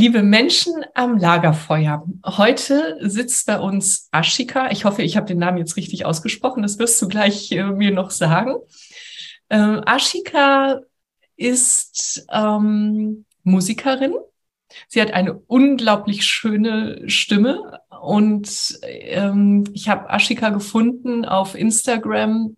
Liebe Menschen am Lagerfeuer, heute sitzt bei uns Ashika. Ich hoffe, ich habe den Namen jetzt richtig ausgesprochen. Das wirst du gleich äh, mir noch sagen. Ähm, Ashika ist ähm, Musikerin. Sie hat eine unglaublich schöne Stimme und ähm, ich habe Ashika gefunden auf Instagram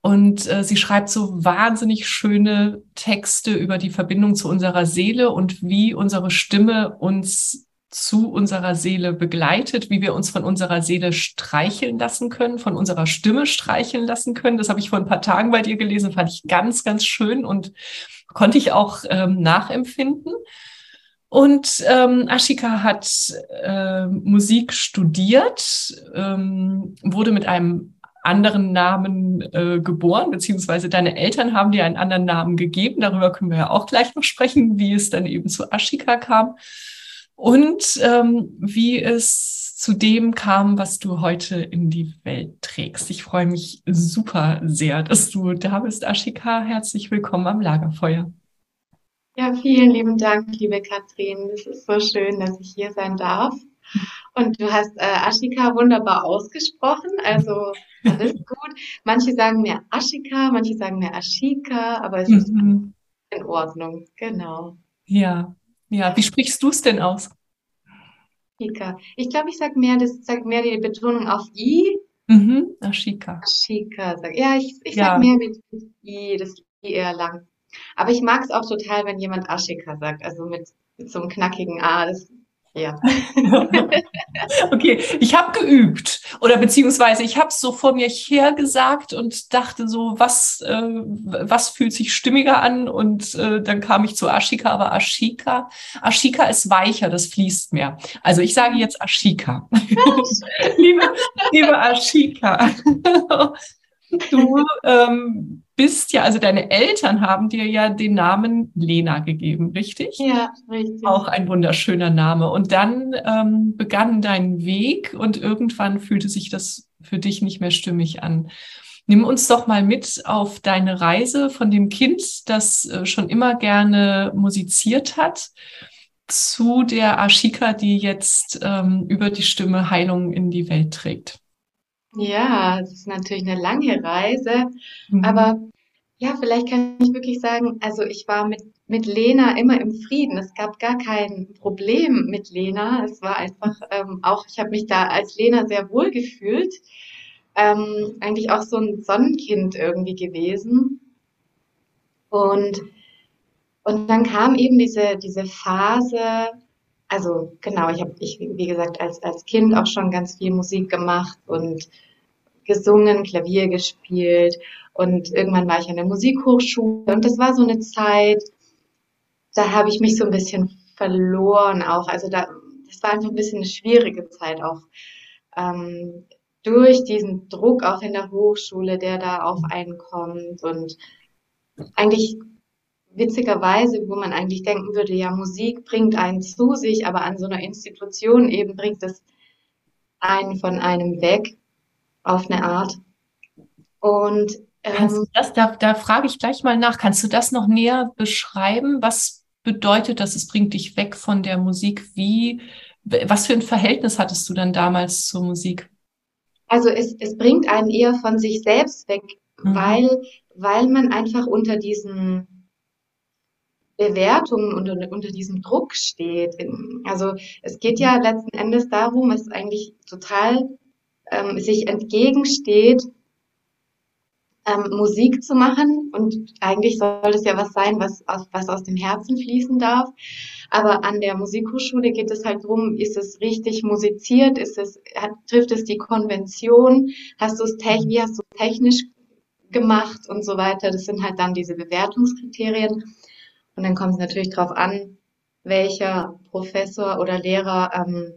und äh, sie schreibt so wahnsinnig schöne Texte über die Verbindung zu unserer Seele und wie unsere Stimme uns zu unserer Seele begleitet, wie wir uns von unserer Seele streicheln lassen können, von unserer Stimme streicheln lassen können. Das habe ich vor ein paar Tagen bei dir gelesen, fand ich ganz, ganz schön und konnte ich auch ähm, nachempfinden. Und ähm, Ashika hat äh, Musik studiert, ähm, wurde mit einem anderen Namen äh, geboren, beziehungsweise deine Eltern haben dir einen anderen Namen gegeben. Darüber können wir ja auch gleich noch sprechen, wie es dann eben zu Ashika kam und ähm, wie es zu dem kam, was du heute in die Welt trägst. Ich freue mich super sehr, dass du da bist, Ashika. Herzlich willkommen am Lagerfeuer. Ja, vielen lieben Dank, liebe Katrin. Es ist so schön, dass ich hier sein darf. Und du hast äh, Ashika wunderbar ausgesprochen, also alles gut. Manche sagen mir Ashika, manche sagen mir Ashika, aber es ist mhm. in Ordnung, genau. Ja, ja. Wie sprichst du es denn aus? Ashika. Ich glaube, ich sage mehr, das sag mehr die Betonung auf I. Mhm. Ashika. Ashika. Sag, ja, ich, ich ja. sag mehr mit I, das I eher lang. Aber ich mag es auch total, wenn jemand Ashika sagt, also mit, mit so einem knackigen A. Das ja. okay, ich habe geübt oder beziehungsweise ich habe es so vor mir her gesagt und dachte so, was, äh, was fühlt sich stimmiger an und äh, dann kam ich zu Ashika, aber Ashika, Ashika ist weicher, das fließt mehr. Also ich sage jetzt Ashika. liebe, liebe Ashika, du ähm, bist ja, also deine Eltern haben dir ja den Namen Lena gegeben, richtig? Ja, richtig. Auch ein wunderschöner Name. Und dann ähm, begann dein Weg und irgendwann fühlte sich das für dich nicht mehr stimmig an. Nimm uns doch mal mit auf deine Reise von dem Kind, das äh, schon immer gerne musiziert hat, zu der Ashika, die jetzt ähm, über die Stimme Heilung in die Welt trägt. Ja, es ist natürlich eine lange Reise, mhm. aber ja, vielleicht kann ich wirklich sagen, also ich war mit, mit Lena immer im Frieden. Es gab gar kein Problem mit Lena. Es war einfach ähm, auch, ich habe mich da als Lena sehr wohl gefühlt. Ähm, eigentlich auch so ein Sonnenkind irgendwie gewesen. Und, und dann kam eben diese, diese Phase, also genau, ich habe, ich, wie gesagt, als, als Kind auch schon ganz viel Musik gemacht und gesungen, Klavier gespielt und irgendwann war ich an der Musikhochschule und das war so eine Zeit, da habe ich mich so ein bisschen verloren auch. Also da, das war einfach ein bisschen eine schwierige Zeit auch. Ähm, durch diesen Druck auch in der Hochschule, der da auf einen kommt und eigentlich witzigerweise, wo man eigentlich denken würde, ja, Musik bringt einen zu sich, aber an so einer Institution eben bringt es einen von einem weg auf eine Art. Und ähm, das, da, da frage ich gleich mal nach, kannst du das noch näher beschreiben? Was bedeutet das, es bringt dich weg von der Musik? Wie, was für ein Verhältnis hattest du dann damals zur Musik? Also es, es bringt einen eher von sich selbst weg, mhm. weil, weil man einfach unter diesen Bewertungen unter, unter diesem Druck steht. Also es geht ja letzten Endes darum, es eigentlich total ähm, sich entgegensteht, ähm, Musik zu machen. Und eigentlich soll es ja was sein, was aus, was aus dem Herzen fließen darf. Aber an der Musikhochschule geht es halt drum, ist es richtig musiziert? Ist es, hat, trifft es die Konvention? Hast du es wie hast du es technisch gemacht und so weiter? Das sind halt dann diese Bewertungskriterien. Und dann kommt es natürlich darauf an, welcher Professor oder Lehrer, ähm,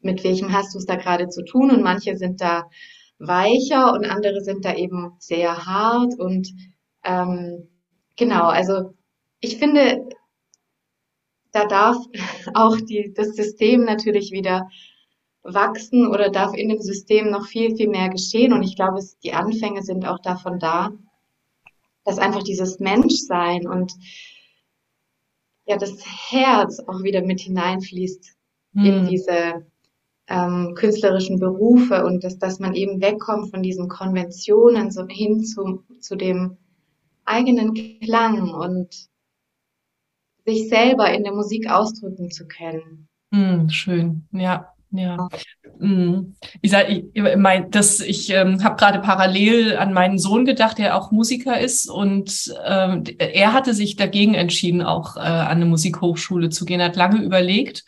mit welchem hast du es da gerade zu tun. Und manche sind da weicher und andere sind da eben sehr hart. Und ähm, genau, also ich finde, da darf auch die, das System natürlich wieder wachsen oder darf in dem System noch viel, viel mehr geschehen. Und ich glaube, es, die Anfänge sind auch davon da, dass einfach dieses Menschsein und ja, das Herz auch wieder mit hineinfließt hm. in diese ähm, künstlerischen Berufe und dass, dass man eben wegkommt von diesen Konventionen so hin zu, zu dem eigenen Klang und sich selber in der Musik ausdrücken zu können. Mm, schön, ja. Ja, mm. ich sage, ich, mein, das, ich ähm, habe gerade parallel an meinen Sohn gedacht, der auch Musiker ist und ähm, er hatte sich dagegen entschieden, auch äh, an eine Musikhochschule zu gehen, hat lange überlegt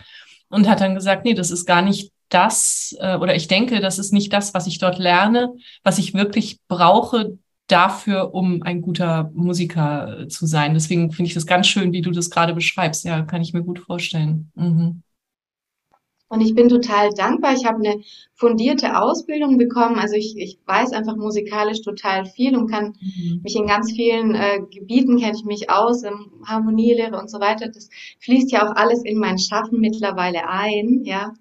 und hat dann gesagt, nee, das ist gar nicht das, äh, oder ich denke, das ist nicht das, was ich dort lerne, was ich wirklich brauche dafür, um ein guter Musiker zu sein. Deswegen finde ich das ganz schön, wie du das gerade beschreibst. Ja, kann ich mir gut vorstellen. Mhm. Und ich bin total dankbar. Ich habe eine fundierte Ausbildung bekommen. Also ich, ich weiß einfach musikalisch total viel und kann mhm. mich in ganz vielen äh, Gebieten kenne ich mich aus, im Harmonielehre und so weiter. Das fließt ja auch alles in mein Schaffen mittlerweile ein, ja.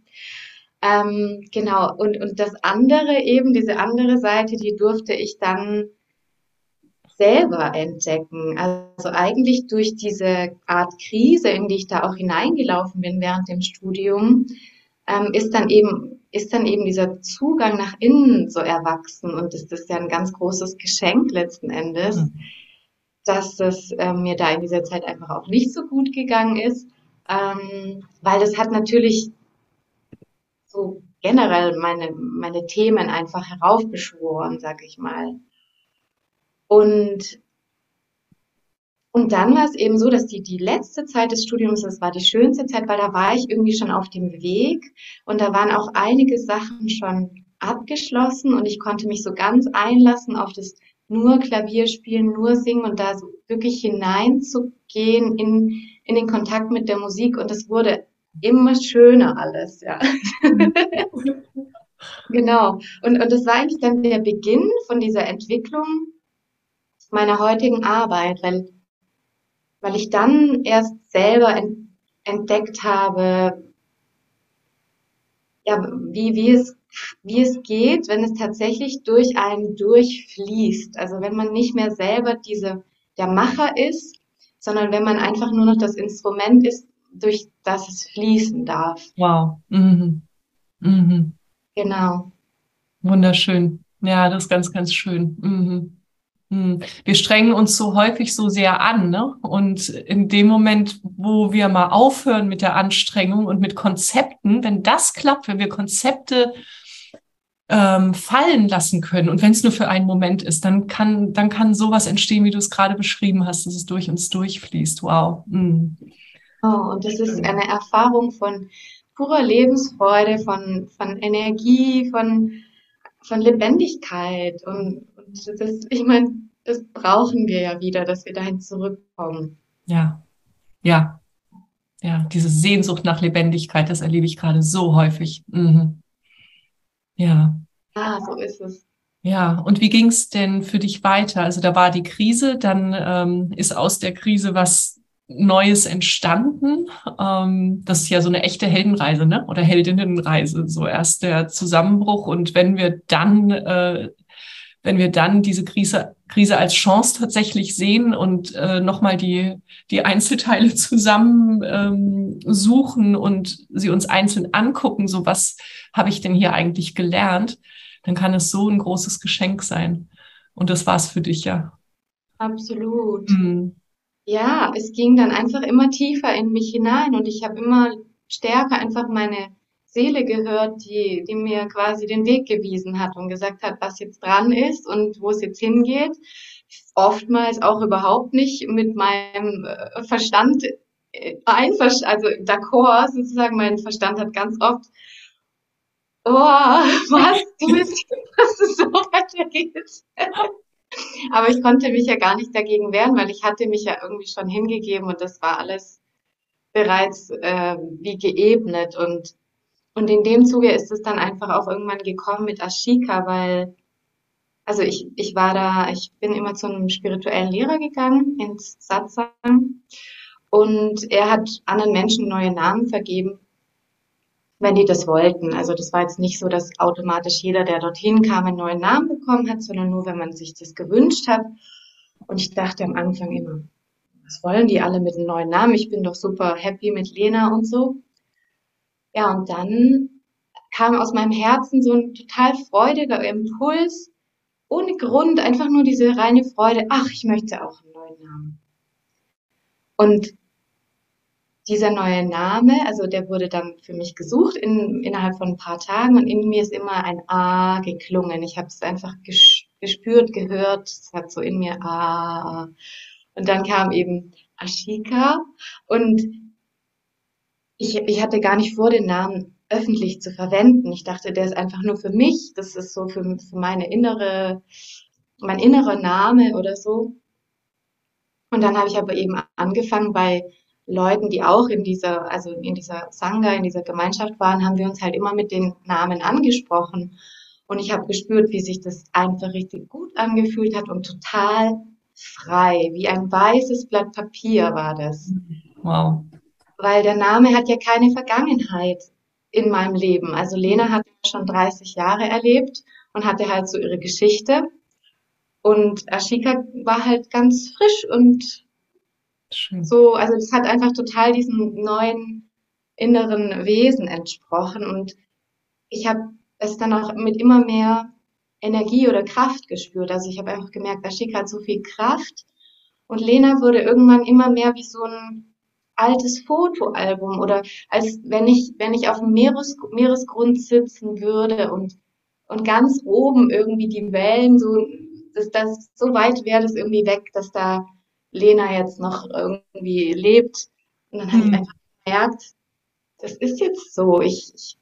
Ähm, genau. Und, und das andere eben, diese andere Seite, die durfte ich dann selber entdecken. Also eigentlich durch diese Art Krise, in die ich da auch hineingelaufen bin während dem Studium, ähm, ist dann eben ist dann eben dieser Zugang nach innen so erwachsen und das ist ja ein ganz großes Geschenk letzten Endes, mhm. dass es äh, mir da in dieser Zeit einfach auch nicht so gut gegangen ist, ähm, weil das hat natürlich so generell meine meine Themen einfach heraufbeschworen, sag ich mal. Und und dann war es eben so, dass die, die letzte Zeit des Studiums, das war die schönste Zeit, weil da war ich irgendwie schon auf dem Weg und da waren auch einige Sachen schon abgeschlossen und ich konnte mich so ganz einlassen auf das nur Klavier spielen, nur singen und da so wirklich hineinzugehen in, in den Kontakt mit der Musik und es wurde immer schöner alles, ja. genau. Und, und das war eigentlich dann der Beginn von dieser Entwicklung meiner heutigen Arbeit, weil weil ich dann erst selber entdeckt habe, ja, wie, wie, es, wie es geht, wenn es tatsächlich durch einen durchfließt. Also wenn man nicht mehr selber diese, der Macher ist, sondern wenn man einfach nur noch das Instrument ist, durch das es fließen darf. Wow. Mhm. Mhm. Genau. Wunderschön. Ja, das ist ganz, ganz schön. Mhm. Hm. Wir strengen uns so häufig so sehr an, ne? Und in dem Moment, wo wir mal aufhören mit der Anstrengung und mit Konzepten, wenn das klappt, wenn wir Konzepte ähm, fallen lassen können und wenn es nur für einen Moment ist, dann kann dann kann sowas entstehen, wie du es gerade beschrieben hast, dass es durch uns durchfließt. Wow. Mhm. Oh, und das ist eine Erfahrung von purer Lebensfreude, von von Energie, von von Lebendigkeit und das, ich meine, das brauchen wir ja wieder, dass wir dahin zurückkommen. Ja, ja, ja, diese Sehnsucht nach Lebendigkeit, das erlebe ich gerade so häufig. Mhm. Ja. Ah, so ist es. Ja, und wie ging es denn für dich weiter? Also da war die Krise, dann ähm, ist aus der Krise was Neues entstanden. Ähm, das ist ja so eine echte Heldenreise, ne? Oder Heldinnenreise. So erst der Zusammenbruch und wenn wir dann, äh, wenn wir dann diese Krise, Krise als Chance tatsächlich sehen und äh, nochmal die, die Einzelteile zusammen ähm, suchen und sie uns einzeln angucken, so was habe ich denn hier eigentlich gelernt? dann kann es so ein großes Geschenk sein. Und das war es für dich, ja. Absolut. Mhm. Ja, es ging dann einfach immer tiefer in mich hinein und ich habe immer stärker einfach meine Seele gehört, die, die mir quasi den Weg gewiesen hat und gesagt hat, was jetzt dran ist und wo es jetzt hingeht. Oftmals auch überhaupt nicht mit meinem äh, Verstand äh, einverstanden, also d'accord sozusagen. Mein Verstand hat ganz oft oh, was, du willst, dass es so weitergeht. Aber ich konnte mich ja gar nicht dagegen wehren, weil ich hatte mich ja irgendwie schon hingegeben und das war alles bereits äh, wie geebnet. Und und in dem Zuge ist es dann einfach auch irgendwann gekommen mit Ashika, weil also ich ich war da, ich bin immer zu einem spirituellen Lehrer gegangen ins Satsang. Und er hat anderen Menschen neue Namen vergeben wenn die das wollten. Also das war jetzt nicht so, dass automatisch jeder, der dorthin kam, einen neuen Namen bekommen hat, sondern nur, wenn man sich das gewünscht hat. Und ich dachte am Anfang immer, was wollen die alle mit einem neuen Namen? Ich bin doch super happy mit Lena und so. Ja, und dann kam aus meinem Herzen so ein total freudiger Impuls, ohne Grund, einfach nur diese reine Freude, ach, ich möchte auch einen neuen Namen. Und dieser neue Name, also der wurde dann für mich gesucht in, innerhalb von ein paar Tagen und in mir ist immer ein A geklungen. Ich habe es einfach gespürt, gehört, es hat so in mir A. Und dann kam eben Ashika und ich, ich hatte gar nicht vor, den Namen öffentlich zu verwenden. Ich dachte, der ist einfach nur für mich. Das ist so für, für meine innere, mein innerer Name oder so. Und dann habe ich aber eben angefangen bei Leuten, die auch in dieser, also in dieser Sangha, in dieser Gemeinschaft waren, haben wir uns halt immer mit den Namen angesprochen. Und ich habe gespürt, wie sich das einfach richtig gut angefühlt hat und total frei, wie ein weißes Blatt Papier war das. Wow. Weil der Name hat ja keine Vergangenheit in meinem Leben. Also Lena hat schon 30 Jahre erlebt und hatte halt so ihre Geschichte. Und Ashika war halt ganz frisch und Schön. So, also das hat einfach total diesem neuen inneren Wesen entsprochen und ich habe es dann auch mit immer mehr Energie oder Kraft gespürt. Also ich habe einfach gemerkt, Ashika hat so viel Kraft und Lena wurde irgendwann immer mehr wie so ein altes Fotoalbum oder als wenn ich, wenn ich auf dem Meeres, Meeresgrund sitzen würde und, und ganz oben irgendwie die Wellen so, das, das, so weit wäre das irgendwie weg, dass da Lena jetzt noch irgendwie lebt. Und dann habe ich mhm. einfach gemerkt, das ist jetzt so. Ich, ich,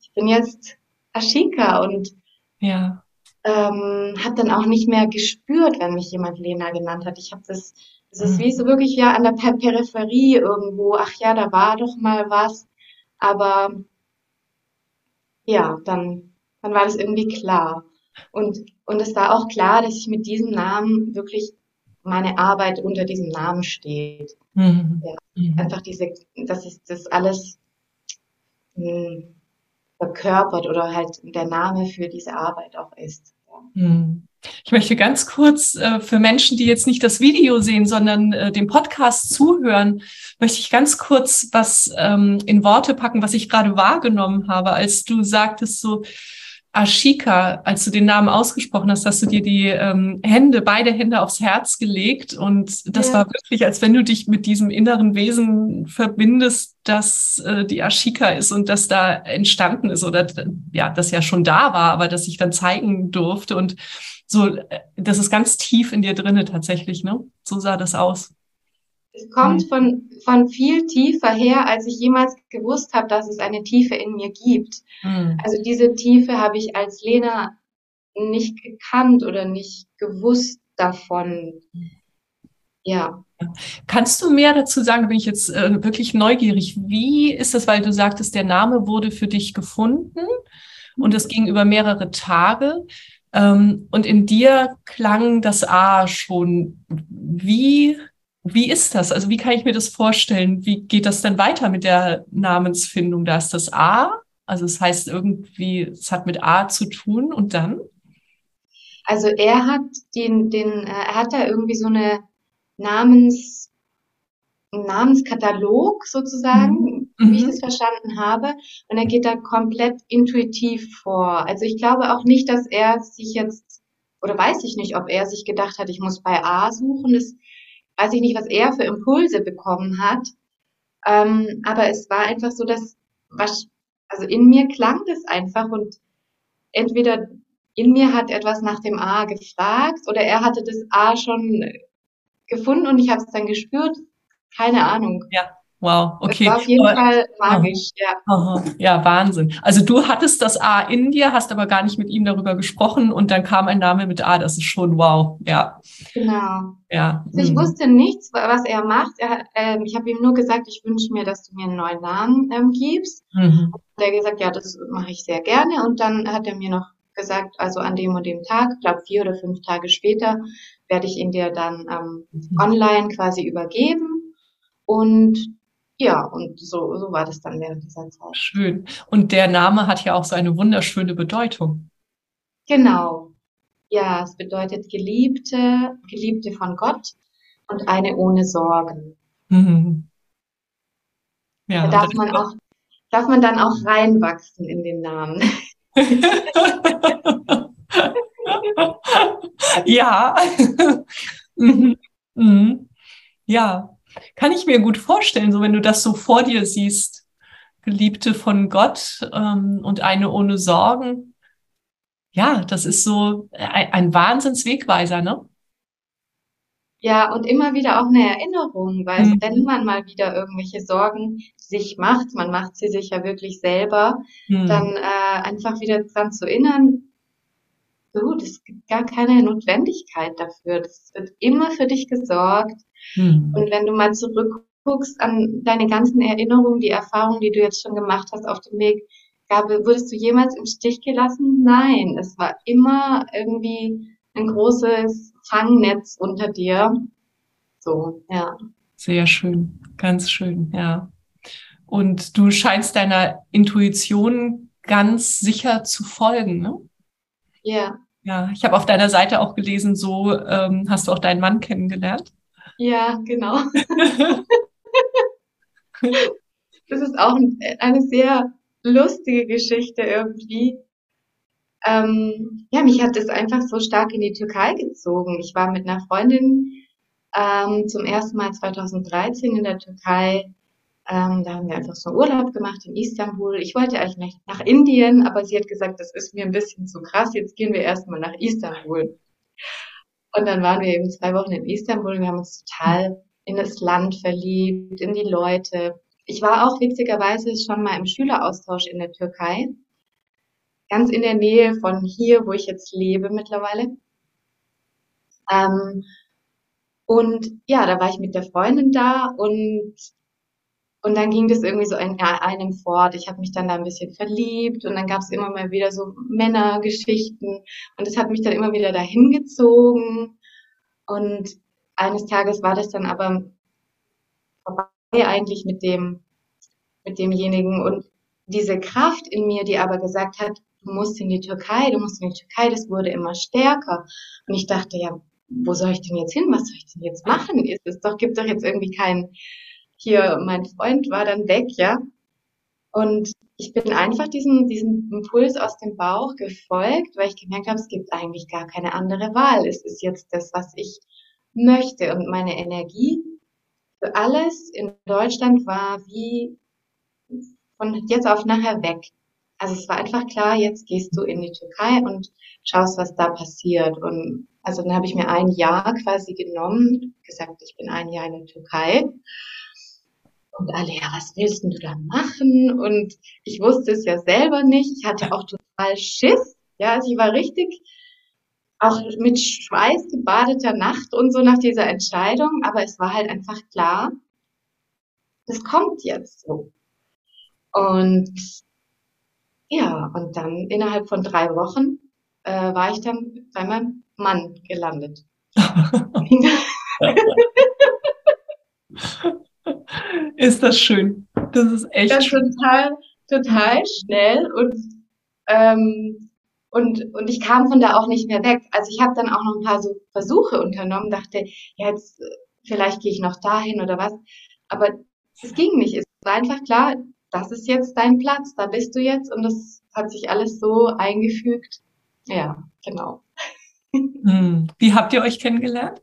ich bin jetzt Ashika und ja. ähm, habe dann auch nicht mehr gespürt, wenn mich jemand Lena genannt hat. Ich habe das, das ist mhm. wie so wirklich ja an der Peripherie irgendwo. Ach ja, da war doch mal was. Aber ja, dann, dann war das irgendwie klar. Und, und es war auch klar, dass ich mit diesem Namen wirklich meine Arbeit unter diesem Namen steht. Mhm. Ja, mhm. Einfach diese, dass ich das alles mh, hm, verkörpert oder halt der Name für diese Arbeit auch ist. Mhm. Ich möchte ganz kurz äh, für Menschen, die jetzt nicht das Video sehen, sondern äh, dem Podcast zuhören, möchte ich ganz kurz was ähm, in Worte packen, was ich gerade wahrgenommen habe, als du sagtest so, Ashika, als du den Namen ausgesprochen hast, hast du dir die ähm, Hände, beide Hände aufs Herz gelegt. Und das ja. war wirklich, als wenn du dich mit diesem inneren Wesen verbindest, dass äh, die Ashika ist und das da entstanden ist oder ja, das ja schon da war, aber das ich dann zeigen durfte. Und so, äh, das ist ganz tief in dir drinne tatsächlich, ne? So sah das aus. Es kommt mhm. von, von viel tiefer her, als ich jemals gewusst habe, dass es eine Tiefe in mir gibt. Mhm. Also diese Tiefe habe ich als Lena nicht gekannt oder nicht gewusst davon. Ja, Kannst du mehr dazu sagen, bin ich jetzt äh, wirklich neugierig, wie ist das, weil du sagtest, der Name wurde für dich gefunden und es ging über mehrere Tage ähm, und in dir klang das A schon. Wie, wie ist das? Also wie kann ich mir das vorstellen? Wie geht das denn weiter mit der Namensfindung? Da ist das A, also es heißt irgendwie, es hat mit A zu tun und dann? Also er hat den, den, äh, er hat da irgendwie so eine Namens, Namenskatalog sozusagen, mhm. wie ich das verstanden habe. Und er geht da komplett intuitiv vor. Also ich glaube auch nicht, dass er sich jetzt, oder weiß ich nicht, ob er sich gedacht hat, ich muss bei A suchen. Das weiß ich nicht, was er für Impulse bekommen hat. Ähm, aber es war einfach so, dass, was, also in mir klang das einfach und entweder in mir hat etwas nach dem A gefragt oder er hatte das A schon gefunden und ich habe es dann gespürt. Keine Ahnung. Ja, wow, okay. Es war auf jeden aber, Fall magisch, aha, ja. Ja, Wahnsinn. Also du hattest das A in dir, hast aber gar nicht mit ihm darüber gesprochen und dann kam ein Name mit A. Das ist schon wow, ja. Genau. Ja. Also ich mhm. wusste nichts, was er macht. Er, ähm, ich habe ihm nur gesagt, ich wünsche mir, dass du mir einen neuen Namen ähm, gibst. Mhm. Und er hat gesagt, ja, das mache ich sehr gerne. Und dann hat er mir noch gesagt, also an dem und dem Tag, ich glaube vier oder fünf Tage später, werde ich ihn dir dann ähm, mhm. online quasi übergeben. Und ja, und so, so war das dann während dieser Zeit. Schön. Und der Name hat ja auch so eine wunderschöne Bedeutung. Genau. Ja, es bedeutet Geliebte, Geliebte von Gott und eine ohne Sorgen. Mhm. Ja, da darf man auch, darf man dann auch reinwachsen in den Namen. ja. Mhm. Mhm. Ja, kann ich mir gut vorstellen, so wenn du das so vor dir siehst, Geliebte von Gott ähm, und eine ohne Sorgen. Ja, das ist so ein, ein Wahnsinnswegweiser, ne? Ja, und immer wieder auch eine Erinnerung, weil mhm. wenn man mal wieder irgendwelche Sorgen sich macht, man macht sie sich ja wirklich selber, mhm. dann äh, einfach wieder dran zu erinnern, gut, es gibt gar keine Notwendigkeit dafür. Das wird immer für dich gesorgt. Mhm. Und wenn du mal zurückguckst an deine ganzen Erinnerungen, die Erfahrungen, die du jetzt schon gemacht hast auf dem Weg, gab, wurdest du jemals im Stich gelassen? Nein, es war immer irgendwie ein großes Fangnetz unter dir. So, ja. Sehr schön, ganz schön, ja. Und du scheinst deiner Intuition ganz sicher zu folgen, ne? Ja. Ja, ich habe auf deiner Seite auch gelesen, so ähm, hast du auch deinen Mann kennengelernt. Ja, genau. das ist auch eine sehr lustige Geschichte irgendwie. Ähm, ja, mich hat es einfach so stark in die Türkei gezogen. Ich war mit einer Freundin ähm, zum ersten Mal 2013 in der Türkei ähm, da haben wir einfach so Urlaub gemacht in Istanbul. Ich wollte eigentlich nach Indien, aber sie hat gesagt, das ist mir ein bisschen zu krass. Jetzt gehen wir erstmal nach Istanbul. Und dann waren wir eben zwei Wochen in Istanbul. Wir haben uns total in das Land verliebt, in die Leute. Ich war auch witzigerweise schon mal im Schüleraustausch in der Türkei. Ganz in der Nähe von hier, wo ich jetzt lebe mittlerweile. Ähm, und ja, da war ich mit der Freundin da und und dann ging das irgendwie so in einem fort. Ich habe mich dann da ein bisschen verliebt und dann gab es immer mal wieder so Männergeschichten und es hat mich dann immer wieder dahin gezogen. Und eines Tages war das dann aber vorbei eigentlich mit dem, mit demjenigen und diese Kraft in mir, die aber gesagt hat, du musst in die Türkei, du musst in die Türkei, das wurde immer stärker. Und ich dachte, ja, wo soll ich denn jetzt hin? Was soll ich denn jetzt machen? Es doch, gibt doch jetzt irgendwie keinen, hier, mein Freund war dann weg, ja. Und ich bin einfach diesem, diesem Impuls aus dem Bauch gefolgt, weil ich gemerkt habe, es gibt eigentlich gar keine andere Wahl. Es ist jetzt das, was ich möchte. Und meine Energie für alles in Deutschland war wie von jetzt auf nachher weg. Also es war einfach klar, jetzt gehst du in die Türkei und schaust, was da passiert. Und also dann habe ich mir ein Jahr quasi genommen, gesagt, ich bin ein Jahr in der Türkei und alle, ja, was willst du da machen? Und ich wusste es ja selber nicht. Ich hatte auch total Schiss. Ja, also ich war richtig auch mit Schweiß gebadeter Nacht und so nach dieser Entscheidung, aber es war halt einfach klar, das kommt jetzt so. Und ja, und dann innerhalb von drei Wochen äh, war ich dann bei meinem Mann gelandet. ist das schön. Das ist echt das schön. total, total schnell und ähm, und, und ich kam von da auch nicht mehr weg. Also ich habe dann auch noch ein paar so Versuche unternommen, dachte, ja, jetzt vielleicht gehe ich noch dahin oder was. Aber es ging nicht. Es war einfach klar, das ist jetzt dein Platz, da bist du jetzt und das hat sich alles so eingefügt. Ja, genau. Hm. Wie habt ihr euch kennengelernt?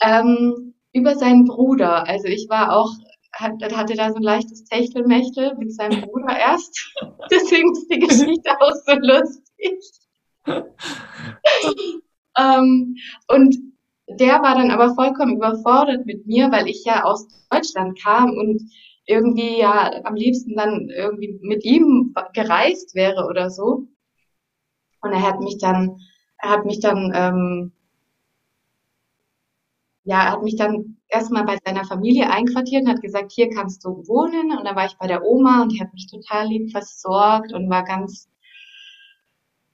Ähm, über seinen Bruder. Also ich war auch hatte da so ein leichtes Techtelmechtel mit seinem Bruder erst. Deswegen ist die Geschichte auch so lustig. ähm, und der war dann aber vollkommen überfordert mit mir, weil ich ja aus Deutschland kam und irgendwie ja am liebsten dann irgendwie mit ihm gereist wäre oder so. Und er hat mich dann, er hat mich dann ähm, ja, er hat mich dann erstmal bei seiner Familie einquartiert und hat gesagt, hier kannst du wohnen. Und dann war ich bei der Oma und die hat mich total lieb versorgt und war ganz,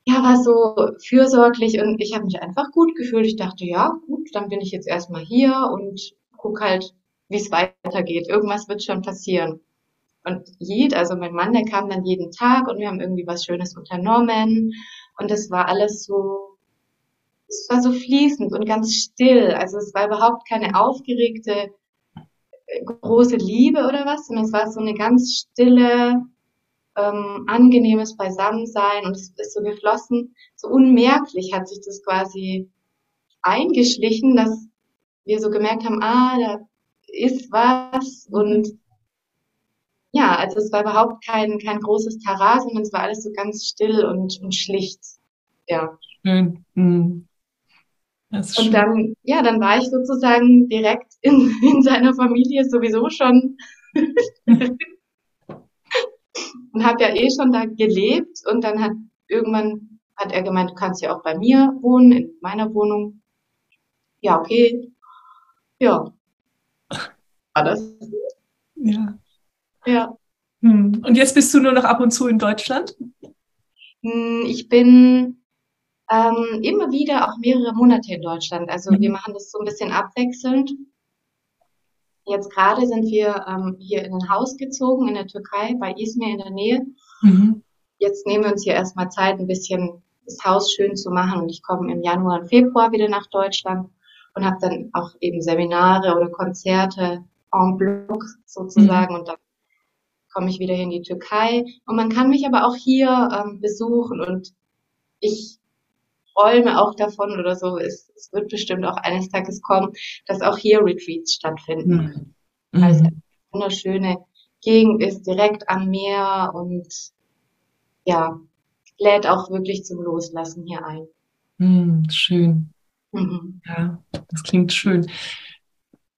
ja, war so fürsorglich und ich habe mich einfach gut gefühlt. Ich dachte, ja, gut, dann bin ich jetzt erstmal hier und guck halt, wie es weitergeht. Irgendwas wird schon passieren. Und Jed, also mein Mann, der kam dann jeden Tag und wir haben irgendwie was Schönes unternommen. Und das war alles so es war so fließend und ganz still. Also es war überhaupt keine aufgeregte äh, große Liebe oder was, sondern es war so eine ganz stille, ähm, angenehmes Beisammensein und es ist so geflossen, so unmerklich hat sich das quasi eingeschlichen, dass wir so gemerkt haben, ah, da ist was und ja, also es war überhaupt kein, kein großes Taras, sondern es war alles so ganz still und, und schlicht. Ja. Schön. Mhm. Und dann, ja, dann war ich sozusagen direkt in, in seiner Familie sowieso schon und habe ja eh schon da gelebt und dann hat irgendwann hat er gemeint, du kannst ja auch bei mir wohnen, in meiner Wohnung. Ja, okay. Ja. War das? Ja. Ja. Hm. Und jetzt bist du nur noch ab und zu in Deutschland? Hm, ich bin ähm, immer wieder auch mehrere Monate in Deutschland. Also mhm. wir machen das so ein bisschen abwechselnd. Jetzt gerade sind wir ähm, hier in ein Haus gezogen in der Türkei, bei Izmir in der Nähe. Mhm. Jetzt nehmen wir uns hier erstmal Zeit, ein bisschen das Haus schön zu machen. Und ich komme im Januar und Februar wieder nach Deutschland und habe dann auch eben Seminare oder Konzerte en bloc sozusagen. Mhm. Und dann komme ich wieder in die Türkei. Und man kann mich aber auch hier ähm, besuchen. Und ich träume auch davon oder so, es, es wird bestimmt auch eines Tages kommen, dass auch hier Retreats stattfinden. Mhm. Weil es eine wunderschöne Gegend ist, direkt am Meer und ja, lädt auch wirklich zum Loslassen hier ein. Mhm, schön. Mhm. Ja, das klingt schön.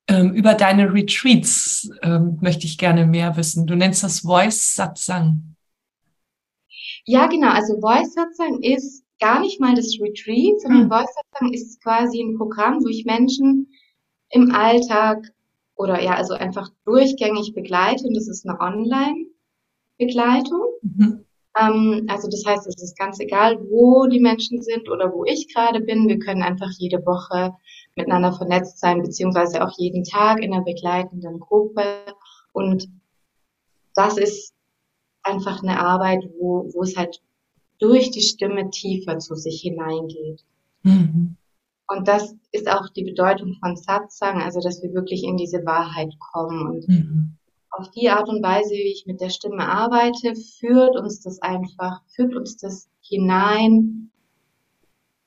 Ähm, über deine Retreats ähm, möchte ich gerne mehr wissen. Du nennst das Voice Satsang. Ja, genau. Also Voice Satsang ist gar nicht mal das Retreat, sondern mhm. Voice ist quasi ein Programm, wo ich Menschen im Alltag oder ja, also einfach durchgängig begleite und das ist eine Online-Begleitung. Mhm. Ähm, also das heißt, es ist ganz egal, wo die Menschen sind oder wo ich gerade bin. Wir können einfach jede Woche miteinander vernetzt sein, beziehungsweise auch jeden Tag in einer begleitenden Gruppe. Und das ist einfach eine Arbeit, wo, wo es halt durch die Stimme tiefer zu sich hineingeht. Mhm. Und das ist auch die Bedeutung von Satsang, also dass wir wirklich in diese Wahrheit kommen. Und mhm. auf die Art und Weise, wie ich mit der Stimme arbeite, führt uns das einfach, führt uns das hinein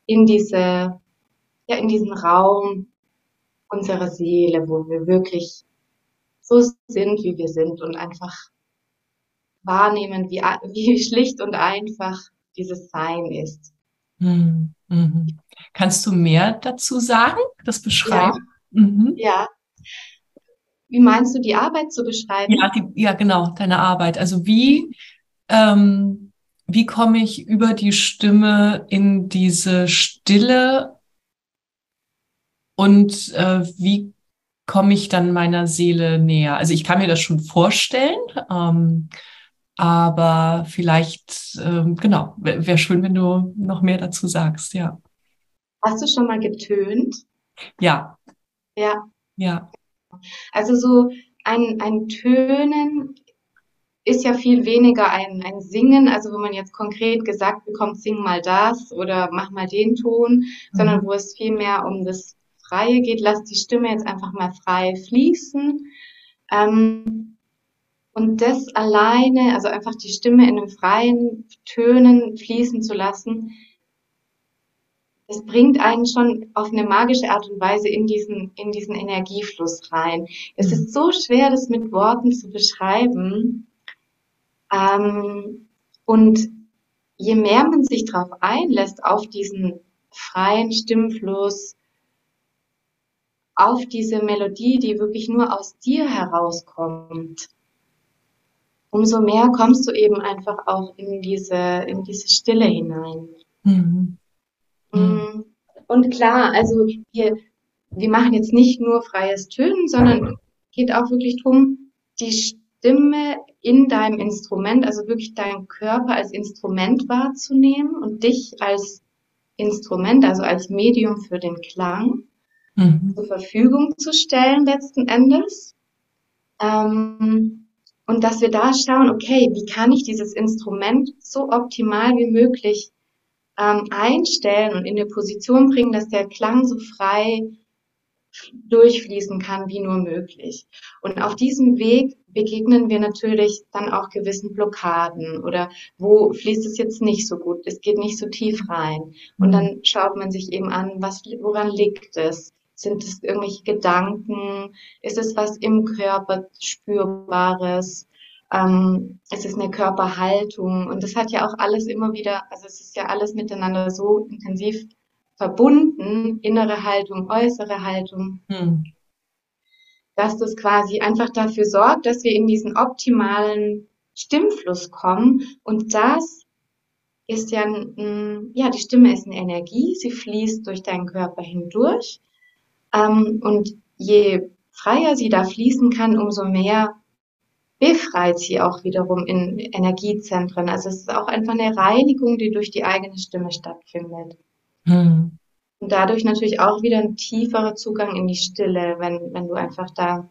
in diese, ja, in diesen Raum unserer Seele, wo wir wirklich so sind, wie wir sind und einfach wahrnehmen, wie, wie schlicht und einfach dieses Sein ist. Mhm. Mhm. Kannst du mehr dazu sagen, das beschreiben? Ja. Mhm. ja. Wie meinst du, die Arbeit zu beschreiben? Ja, die, ja, genau, deine Arbeit. Also wie, ähm, wie komme ich über die Stimme in diese Stille und äh, wie komme ich dann meiner Seele näher? Also ich kann mir das schon vorstellen, ähm, aber vielleicht, ähm, genau, wäre wär schön, wenn du noch mehr dazu sagst, ja. Hast du schon mal getönt? Ja. Ja. Ja. Also so ein, ein Tönen ist ja viel weniger ein, ein Singen, also wo man jetzt konkret gesagt bekommt, sing mal das oder mach mal den Ton, mhm. sondern wo es viel mehr um das Freie geht. Lass die Stimme jetzt einfach mal frei fließen. Ähm, und das alleine, also einfach die Stimme in einem freien Tönen fließen zu lassen, das bringt einen schon auf eine magische Art und Weise in diesen, in diesen Energiefluss rein. Es ist so schwer, das mit Worten zu beschreiben. Ähm, und je mehr man sich darauf einlässt, auf diesen freien Stimmfluss, auf diese Melodie, die wirklich nur aus dir herauskommt, umso mehr kommst du eben einfach auch in diese, in diese Stille hinein. Mhm. mhm. Und klar, also wir, wir machen jetzt nicht nur freies Tönen, sondern geht auch wirklich drum, die Stimme in deinem Instrument, also wirklich deinen Körper als Instrument wahrzunehmen und dich als Instrument, also als Medium für den Klang mhm. zur Verfügung zu stellen letzten Endes. Ähm, und dass wir da schauen, okay, wie kann ich dieses Instrument so optimal wie möglich ähm, einstellen und in eine Position bringen, dass der Klang so frei durchfließen kann wie nur möglich. Und auf diesem Weg begegnen wir natürlich dann auch gewissen Blockaden oder wo fließt es jetzt nicht so gut, es geht nicht so tief rein. Und dann schaut man sich eben an, was, woran liegt es? Sind es irgendwelche Gedanken? Ist es was im Körper spürbares? Ähm, es ist eine Körperhaltung und das hat ja auch alles immer wieder, also es ist ja alles miteinander so intensiv verbunden, innere Haltung, äußere Haltung. Hm dass das quasi einfach dafür sorgt, dass wir in diesen optimalen Stimmfluss kommen. Und das ist ja, ja, die Stimme ist eine Energie, sie fließt durch deinen Körper hindurch. Ähm, und je freier sie da fließen kann, umso mehr befreit sie auch wiederum in Energiezentren. Also es ist auch einfach eine Reinigung, die durch die eigene Stimme stattfindet. Hm. Und dadurch natürlich auch wieder ein tieferer Zugang in die Stille, wenn, wenn du einfach da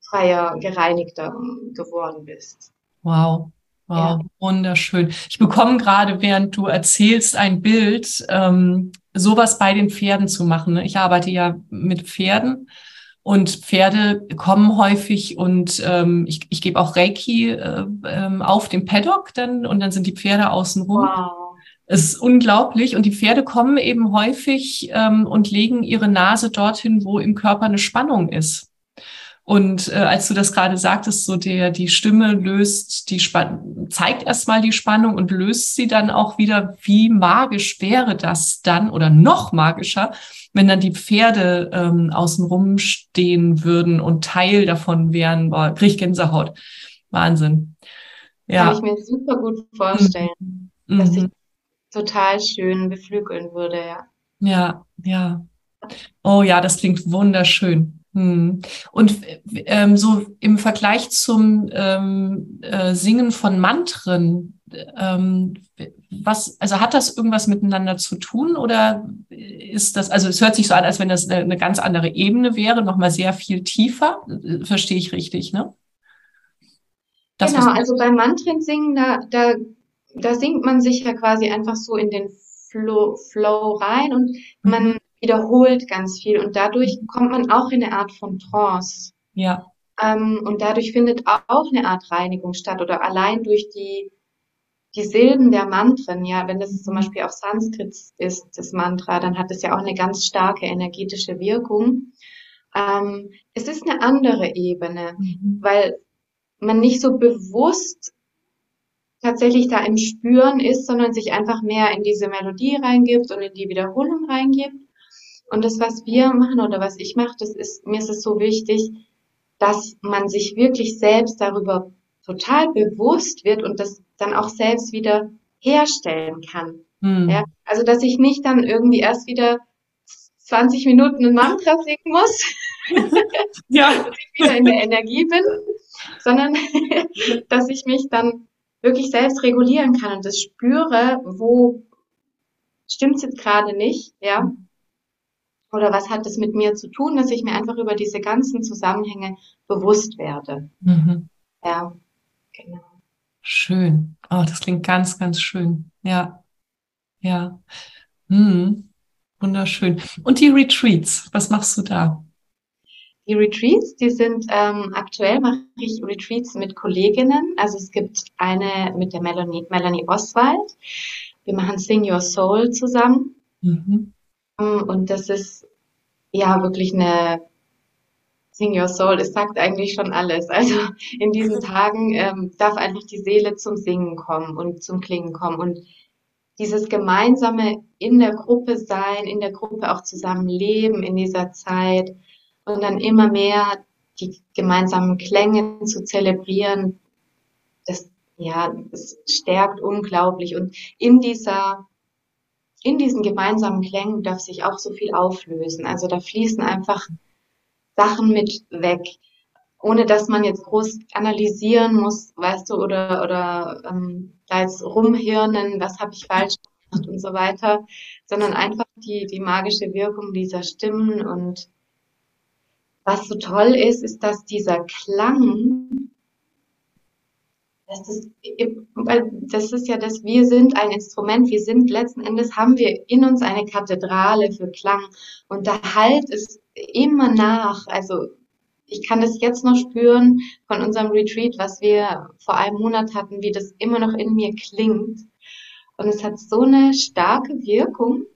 freier, gereinigter geworden bist. Wow. Wow, ja. wunderschön. Ich bekomme gerade, während du erzählst, ein Bild, ähm, sowas bei den Pferden zu machen. Ne? Ich arbeite ja mit Pferden und Pferde kommen häufig und ähm, ich, ich gebe auch Reiki äh, ähm, auf dem Paddock dann und dann sind die Pferde außenrum. Wow. Es ist unglaublich. Und die Pferde kommen eben häufig ähm, und legen ihre Nase dorthin, wo im Körper eine Spannung ist. Und äh, als du das gerade sagtest, so der die Stimme löst die Spannung, zeigt erstmal die Spannung und löst sie dann auch wieder. Wie magisch wäre das dann oder noch magischer, wenn dann die Pferde ähm, außenrum stehen würden und Teil davon wären? Boah, krieg ich Gänsehaut. Wahnsinn. Ja. Kann ich mir super gut vorstellen, mhm. dass mhm total schön beflügeln würde, ja. Ja, ja. Oh ja, das klingt wunderschön. Hm. Und ähm, so im Vergleich zum ähm, äh, Singen von Mantren, ähm, was, also hat das irgendwas miteinander zu tun oder ist das, also es hört sich so an, als wenn das eine, eine ganz andere Ebene wäre, nochmal sehr viel tiefer. Verstehe ich richtig, ne? Das, genau, also beim Mantren singen, da, da da singt man sich ja quasi einfach so in den Flow, Flow rein und mhm. man wiederholt ganz viel und dadurch kommt man auch in eine Art von Trance. Ja. Ähm, und dadurch findet auch eine Art Reinigung statt oder allein durch die, die Silben der Mantren, ja, wenn das zum. Beispiel auf Sanskrit ist, das Mantra, dann hat es ja auch eine ganz starke energetische Wirkung. Ähm, es ist eine andere Ebene, mhm. weil man nicht so bewusst tatsächlich da im Spüren ist, sondern sich einfach mehr in diese Melodie reingibt und in die Wiederholung reingibt. Und das, was wir machen oder was ich mache, das ist, mir ist es so wichtig, dass man sich wirklich selbst darüber total bewusst wird und das dann auch selbst wieder herstellen kann. Mhm. Ja, also dass ich nicht dann irgendwie erst wieder 20 Minuten ein Mantra singen muss, ja. dass ich wieder in der Energie bin, sondern dass ich mich dann wirklich selbst regulieren kann und das spüre, wo stimmt es jetzt gerade nicht, ja. Oder was hat es mit mir zu tun, dass ich mir einfach über diese ganzen Zusammenhänge bewusst werde. Mhm. Ja, genau. Schön. Oh, das klingt ganz, ganz schön. Ja. Ja. Hm. Wunderschön. Und die Retreats, was machst du da? Die Retreats, die sind ähm, aktuell mache ich Retreats mit Kolleginnen. Also es gibt eine mit der Melanie, Melanie Oswald. Wir machen Sing Your Soul zusammen. Mhm. Und das ist ja wirklich eine Sing Your Soul. Es sagt eigentlich schon alles. Also in diesen Tagen ähm, darf einfach die Seele zum Singen kommen und zum Klingen kommen und dieses gemeinsame in der Gruppe sein, in der Gruppe auch zusammen leben in dieser Zeit und dann immer mehr die gemeinsamen Klänge zu zelebrieren, das, ja, das stärkt unglaublich. Und in dieser, in diesen gemeinsamen Klängen darf sich auch so viel auflösen. Also da fließen einfach Sachen mit weg, ohne dass man jetzt groß analysieren muss, weißt du, oder, oder ähm, da jetzt rumhirnen, was habe ich falsch gemacht und so weiter, sondern einfach die, die magische Wirkung dieser Stimmen und was so toll ist, ist, dass dieser Klang, das ist, das ist ja das, wir sind ein Instrument, wir sind letzten Endes, haben wir in uns eine Kathedrale für Klang und da halt es immer nach, also ich kann das jetzt noch spüren von unserem Retreat, was wir vor einem Monat hatten, wie das immer noch in mir klingt. Und es hat so eine starke Wirkung.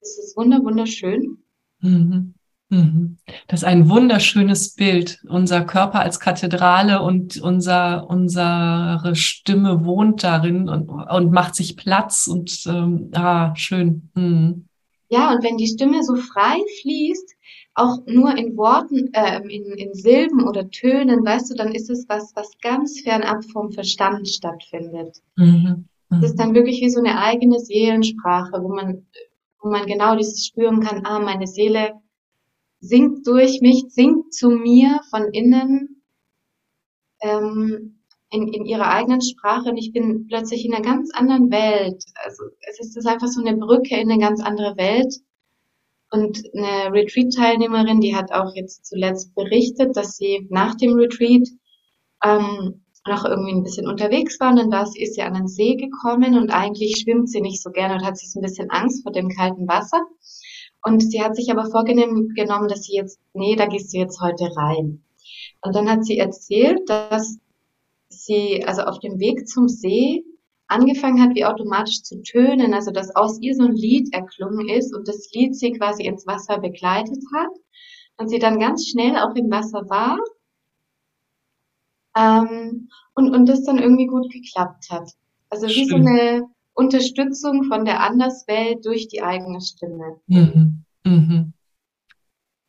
Es ist wunderschön. Mhm. Mhm. Das ist ein wunderschönes Bild. Unser Körper als Kathedrale und unser, unsere Stimme wohnt darin und, und macht sich Platz und ähm, ah, schön. Mhm. Ja, und wenn die Stimme so frei fließt, auch nur in Worten, äh, in, in Silben oder Tönen, weißt du, dann ist es was, was ganz fernab vom Verstand stattfindet. Mhm. Mhm. Das ist dann wirklich wie so eine eigene Seelensprache, wo man, wo man genau dieses spüren kann, ah, meine Seele singt durch mich, singt zu mir von innen ähm, in, in ihrer eigenen Sprache und ich bin plötzlich in einer ganz anderen Welt. Also es ist einfach so eine Brücke in eine ganz andere Welt. Und eine Retreat-Teilnehmerin, die hat auch jetzt zuletzt berichtet, dass sie nach dem Retreat ähm, noch irgendwie ein bisschen unterwegs war und dann war sie, ist sie an den See gekommen und eigentlich schwimmt sie nicht so gerne und hat sich so ein bisschen Angst vor dem kalten Wasser. Und sie hat sich aber vorgenommen, dass sie jetzt, nee, da gehst du jetzt heute rein. Und dann hat sie erzählt, dass sie also auf dem Weg zum See angefangen hat, wie automatisch zu tönen, also dass aus ihr so ein Lied erklungen ist und das Lied sie quasi ins Wasser begleitet hat und sie dann ganz schnell auch im Wasser war ähm, und, und das dann irgendwie gut geklappt hat. Also wie so eine Unterstützung von der Anderswelt durch die eigene Stimme. Mhm. Mhm.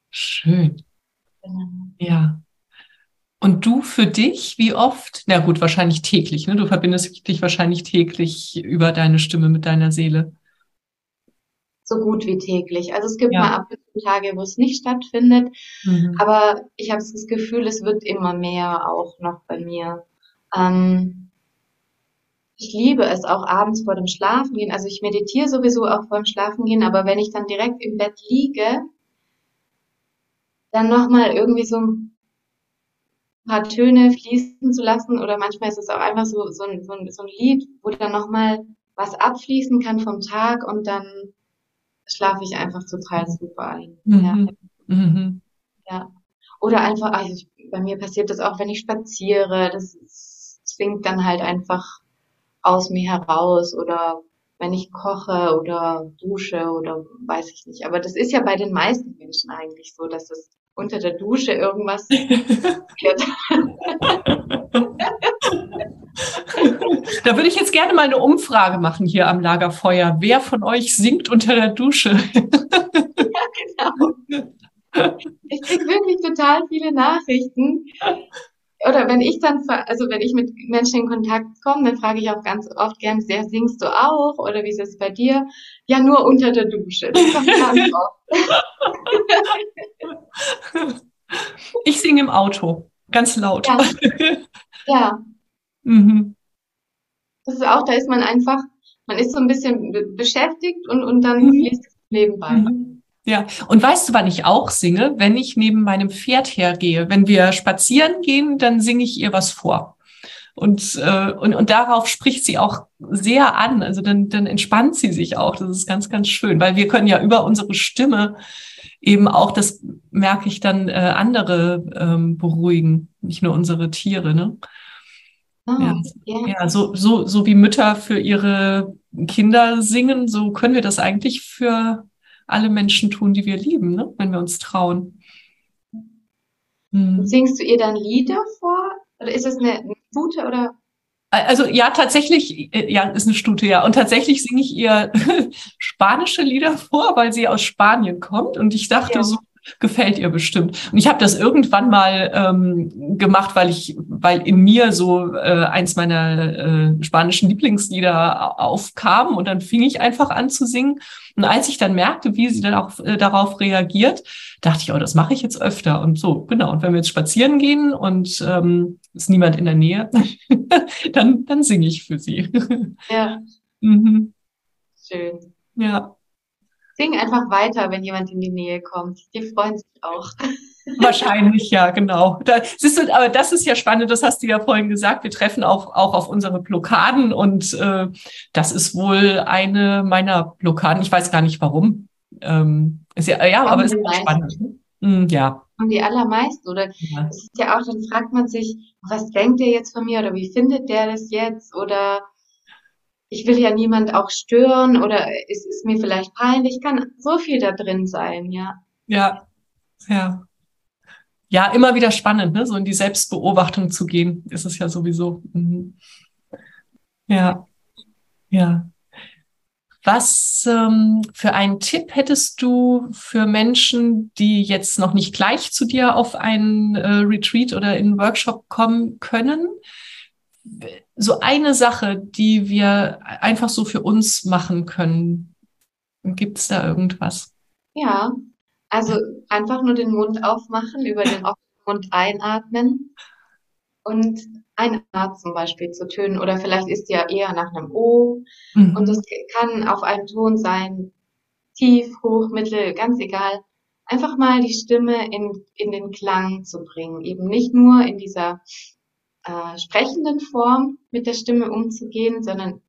Schön. Genau. Ja. Und du für dich, wie oft? Na gut, wahrscheinlich täglich. Ne? Du verbindest dich wahrscheinlich täglich über deine Stimme mit deiner Seele. So gut wie täglich. Also es gibt ja. mal ab und zu Tage, wo es nicht stattfindet. Mhm. Aber ich habe das Gefühl, es wird immer mehr auch noch bei mir. Ähm, ich liebe es auch abends vor dem Schlafengehen. Also ich meditiere sowieso auch vor dem Schlafengehen, aber wenn ich dann direkt im Bett liege, dann nochmal irgendwie so ein paar Töne fließen zu lassen oder manchmal ist es auch einfach so, so, ein, so, ein, so ein Lied, wo dann nochmal was abfließen kann vom Tag und dann schlafe ich einfach total super ein. Mhm. Ja. Mhm. ja. Oder einfach, also ich, bei mir passiert das auch, wenn ich spaziere, das zwingt dann halt einfach aus mir heraus oder wenn ich koche oder dusche oder weiß ich nicht. Aber das ist ja bei den meisten Menschen eigentlich so, dass es unter der Dusche irgendwas passiert. Da würde ich jetzt gerne mal eine Umfrage machen hier am Lagerfeuer. Wer von euch singt unter der Dusche? Ja, genau. Ich kriege wirklich total viele Nachrichten oder wenn ich dann, also wenn ich mit Menschen in Kontakt komme, dann frage ich auch ganz oft gern, sehr singst du auch oder wie ist es bei dir? Ja, nur unter der Dusche. Das kommt ganz oft. Ich singe im Auto, ganz laut. Ja. ja. Mhm. Das ist auch, da ist man einfach, man ist so ein bisschen beschäftigt und, und dann mhm. fließt es nebenbei. Mhm. Ja, und weißt du, wann ich auch singe? Wenn ich neben meinem Pferd hergehe. Wenn wir spazieren gehen, dann singe ich ihr was vor. Und, äh, und, und darauf spricht sie auch sehr an. Also dann, dann entspannt sie sich auch. Das ist ganz, ganz schön, weil wir können ja über unsere Stimme eben auch, das merke ich dann, äh, andere ähm, beruhigen, nicht nur unsere Tiere. Ne? Oh, ja, yeah. ja so, so, so wie Mütter für ihre Kinder singen, so können wir das eigentlich für alle Menschen tun, die wir lieben, ne? wenn wir uns trauen. Hm. Singst du ihr dann Lieder vor? Oder ist es eine, eine Stute oder? Also ja, tatsächlich, äh, ja, ist eine Stute, ja. Und tatsächlich singe ich ihr spanische Lieder vor, weil sie aus Spanien kommt. Und ich dachte ja. so, gefällt ihr bestimmt. Und ich habe das irgendwann mal ähm, gemacht, weil ich, weil in mir so äh, eins meiner äh, spanischen Lieblingslieder aufkam und dann fing ich einfach an zu singen. Und als ich dann merkte, wie sie dann auch äh, darauf reagiert, dachte ich, oh, das mache ich jetzt öfter. Und so, genau. Und wenn wir jetzt spazieren gehen und ähm, ist niemand in der Nähe, dann, dann singe ich für sie. Ja. mhm. Schön. Ja. Sing einfach weiter, wenn jemand in die Nähe kommt. Die freuen sich auch. Wahrscheinlich, ja, genau. Da, siehst du, aber das ist ja spannend, das hast du ja vorhin gesagt. Wir treffen auch, auch auf unsere Blockaden und äh, das ist wohl eine meiner Blockaden. Ich weiß gar nicht warum. Ähm, ist ja, ja, aber es ist spannend. Mm, ja. Und die allermeisten, oder? Ja. Es ist ja auch, dann fragt man sich, was denkt der jetzt von mir oder wie findet der das jetzt oder ich will ja niemand auch stören oder es ist mir vielleicht peinlich, kann so viel da drin sein, ja. Ja, ja. Ja, immer wieder spannend, ne? so in die Selbstbeobachtung zu gehen, ist es ja sowieso. Mhm. Ja, ja. Was ähm, für einen Tipp hättest du für Menschen, die jetzt noch nicht gleich zu dir auf einen äh, Retreat oder in einen Workshop kommen können? So eine Sache, die wir einfach so für uns machen können. Gibt es da irgendwas? Ja, also einfach nur den Mund aufmachen, über den Mund einatmen und ein A zum Beispiel zu tönen. Oder vielleicht ist ja eher nach einem O. Mhm. Und es kann auf einem Ton sein, tief, hoch, mittel, ganz egal. Einfach mal die Stimme in, in den Klang zu bringen. Eben nicht nur in dieser äh, sprechenden Form mit der Stimme umzugehen, sondern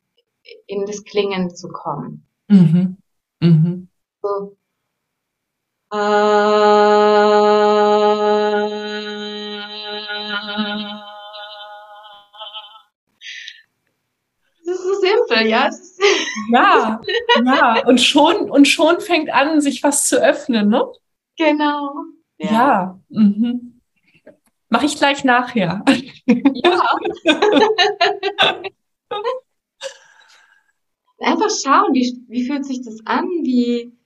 in das Klingen zu kommen. Mhm. Mhm. So. Äh, das ist so simpel, ja. Ja, ja. Und schon, und schon fängt an, sich was zu öffnen, ne? Genau. Ja. ja. Mhm. Mache ich gleich nachher. Ja. Einfach schauen, wie, wie fühlt sich das an? Wie,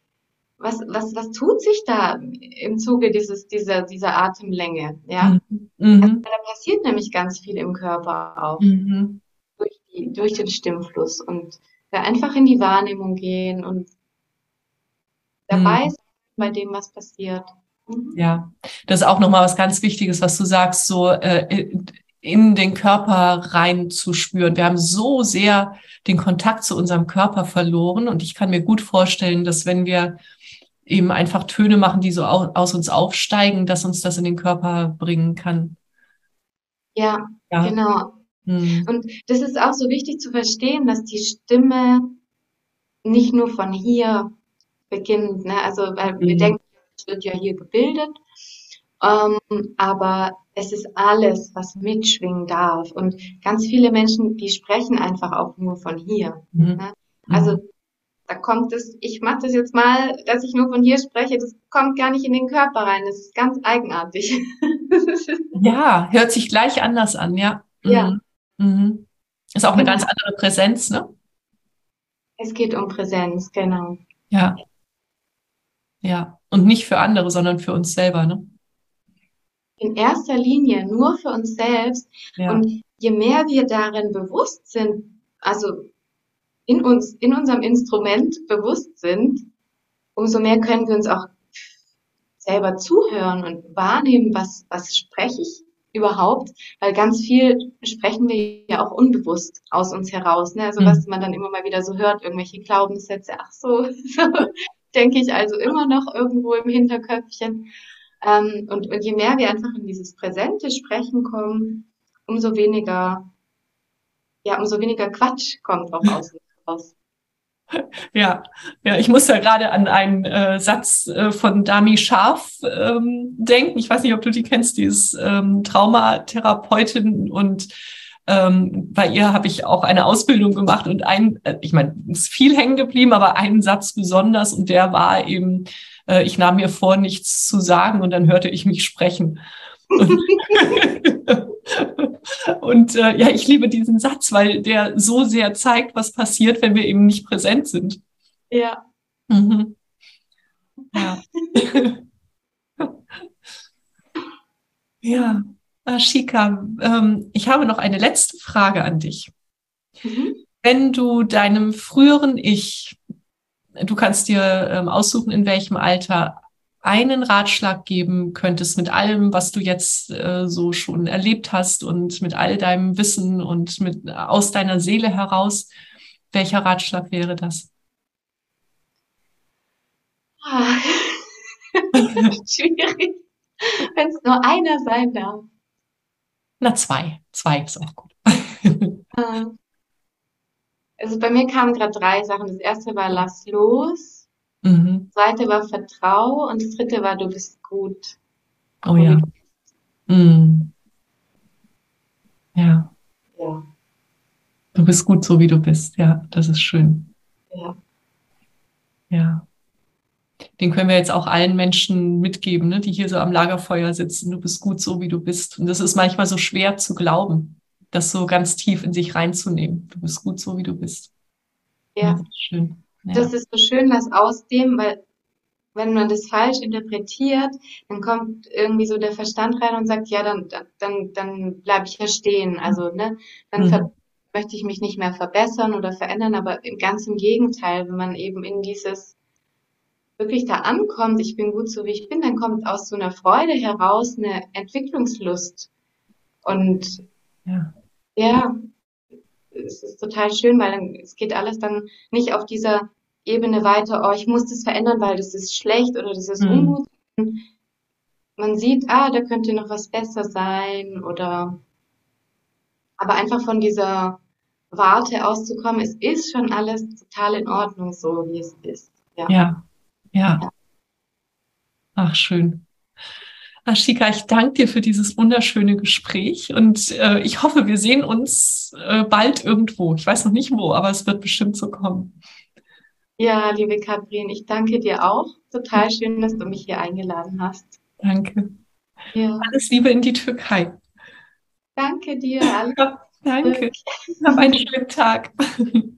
was, was, was tut sich da im Zuge dieses, dieser, dieser Atemlänge? Ja? Mhm. Also, da passiert nämlich ganz viel im Körper auch. Mhm. Durch, die, durch den Stimmfluss. Und da einfach in die Wahrnehmung gehen und dabei mhm. sein bei dem, was passiert. Ja, das ist auch nochmal was ganz Wichtiges, was du sagst, so äh, in den Körper rein zu spüren. Wir haben so sehr den Kontakt zu unserem Körper verloren und ich kann mir gut vorstellen, dass wenn wir eben einfach Töne machen, die so aus uns aufsteigen, dass uns das in den Körper bringen kann. Ja, ja. genau. Hm. Und das ist auch so wichtig zu verstehen, dass die Stimme nicht nur von hier beginnt. Ne? Also, weil mhm. wir denken, wird ja hier gebildet. Ähm, aber es ist alles, was mitschwingen darf. Und ganz viele Menschen, die sprechen einfach auch nur von hier. Mhm. Ne? Also mhm. da kommt es, ich mache das jetzt mal, dass ich nur von hier spreche, das kommt gar nicht in den Körper rein. Das ist ganz eigenartig. ja, hört sich gleich anders an, ja. Ja. Mhm. mhm. Ist auch eine genau. ganz andere Präsenz, ne? Es geht um Präsenz, genau. Ja. Ja. Und nicht für andere, sondern für uns selber, ne? in erster Linie nur für uns selbst. Ja. Und je mehr wir darin bewusst sind, also in uns, in unserem Instrument bewusst sind, umso mehr können wir uns auch selber zuhören und wahrnehmen, was, was spreche ich überhaupt, weil ganz viel sprechen wir ja auch unbewusst aus uns heraus. Ne? Also mhm. was man dann immer mal wieder so hört, irgendwelche Glaubenssätze, ach so, so denke ich also immer noch irgendwo im Hinterköpfchen. Ähm, und, und je mehr wir einfach in dieses präsente Sprechen kommen, umso weniger, ja, umso weniger Quatsch kommt auch aus uns raus. Ja, ja, ich muss ja gerade an einen äh, Satz äh, von Dami Scharf ähm, denken. Ich weiß nicht, ob du die kennst, die ist ähm, Traumatherapeutin und ähm, bei ihr habe ich auch eine Ausbildung gemacht und ein, äh, ich meine, ist viel hängen geblieben, aber einen Satz besonders und der war eben, äh, ich nahm mir vor, nichts zu sagen und dann hörte ich mich sprechen. Und, und äh, ja, ich liebe diesen Satz, weil der so sehr zeigt, was passiert, wenn wir eben nicht präsent sind. Ja. Mhm. Ja. ja. Shika, ähm, ich habe noch eine letzte Frage an dich. Mhm. Wenn du deinem früheren Ich, du kannst dir ähm, aussuchen, in welchem Alter, einen Ratschlag geben könntest mit allem, was du jetzt äh, so schon erlebt hast und mit all deinem Wissen und mit aus deiner Seele heraus, welcher Ratschlag wäre das? Ah. Schwierig, wenn es nur einer sein darf. Na, zwei. Zwei ist auch gut. Ähm, also bei mir kamen gerade drei Sachen. Das erste war Lass los. Mhm. Das zweite war Vertrau und das dritte war Du bist gut. Oh ja. Mhm. Ja. Ja. Du bist gut so, wie du bist. Ja, das ist schön. Ja. Ja den können wir jetzt auch allen Menschen mitgeben, ne, die hier so am Lagerfeuer sitzen. Du bist gut so, wie du bist. Und das ist manchmal so schwer zu glauben, das so ganz tief in sich reinzunehmen. Du bist gut so, wie du bist. Ja. Das ist schön. Ja. Das ist so schön, dass aus dem, weil wenn man das falsch interpretiert, dann kommt irgendwie so der Verstand rein und sagt, ja, dann, dann, dann bleibe ich ja stehen. Also, ne, dann mhm. möchte ich mich nicht mehr verbessern oder verändern, aber ganz im Gegenteil, wenn man eben in dieses wirklich da ankommt, ich bin gut so wie ich bin, dann kommt aus so einer Freude heraus eine Entwicklungslust. Und ja, ja es ist total schön, weil dann, es geht alles dann nicht auf dieser Ebene weiter, oh, ich muss das verändern, weil das ist schlecht oder das ist mhm. ungut. Man sieht, ah, da könnte noch was besser sein oder aber einfach von dieser Warte auszukommen, es ist schon alles total in Ordnung, so wie es ist. Ja. Ja. Ja. Ach, schön. Ashika, ich danke dir für dieses wunderschöne Gespräch und äh, ich hoffe, wir sehen uns äh, bald irgendwo. Ich weiß noch nicht wo, aber es wird bestimmt so kommen. Ja, liebe Katrin, ich danke dir auch. Total schön, dass du mich hier eingeladen hast. Danke. Ja. Alles Liebe in die Türkei. Danke dir. Alles ja, danke. Hab einen schönen Tag.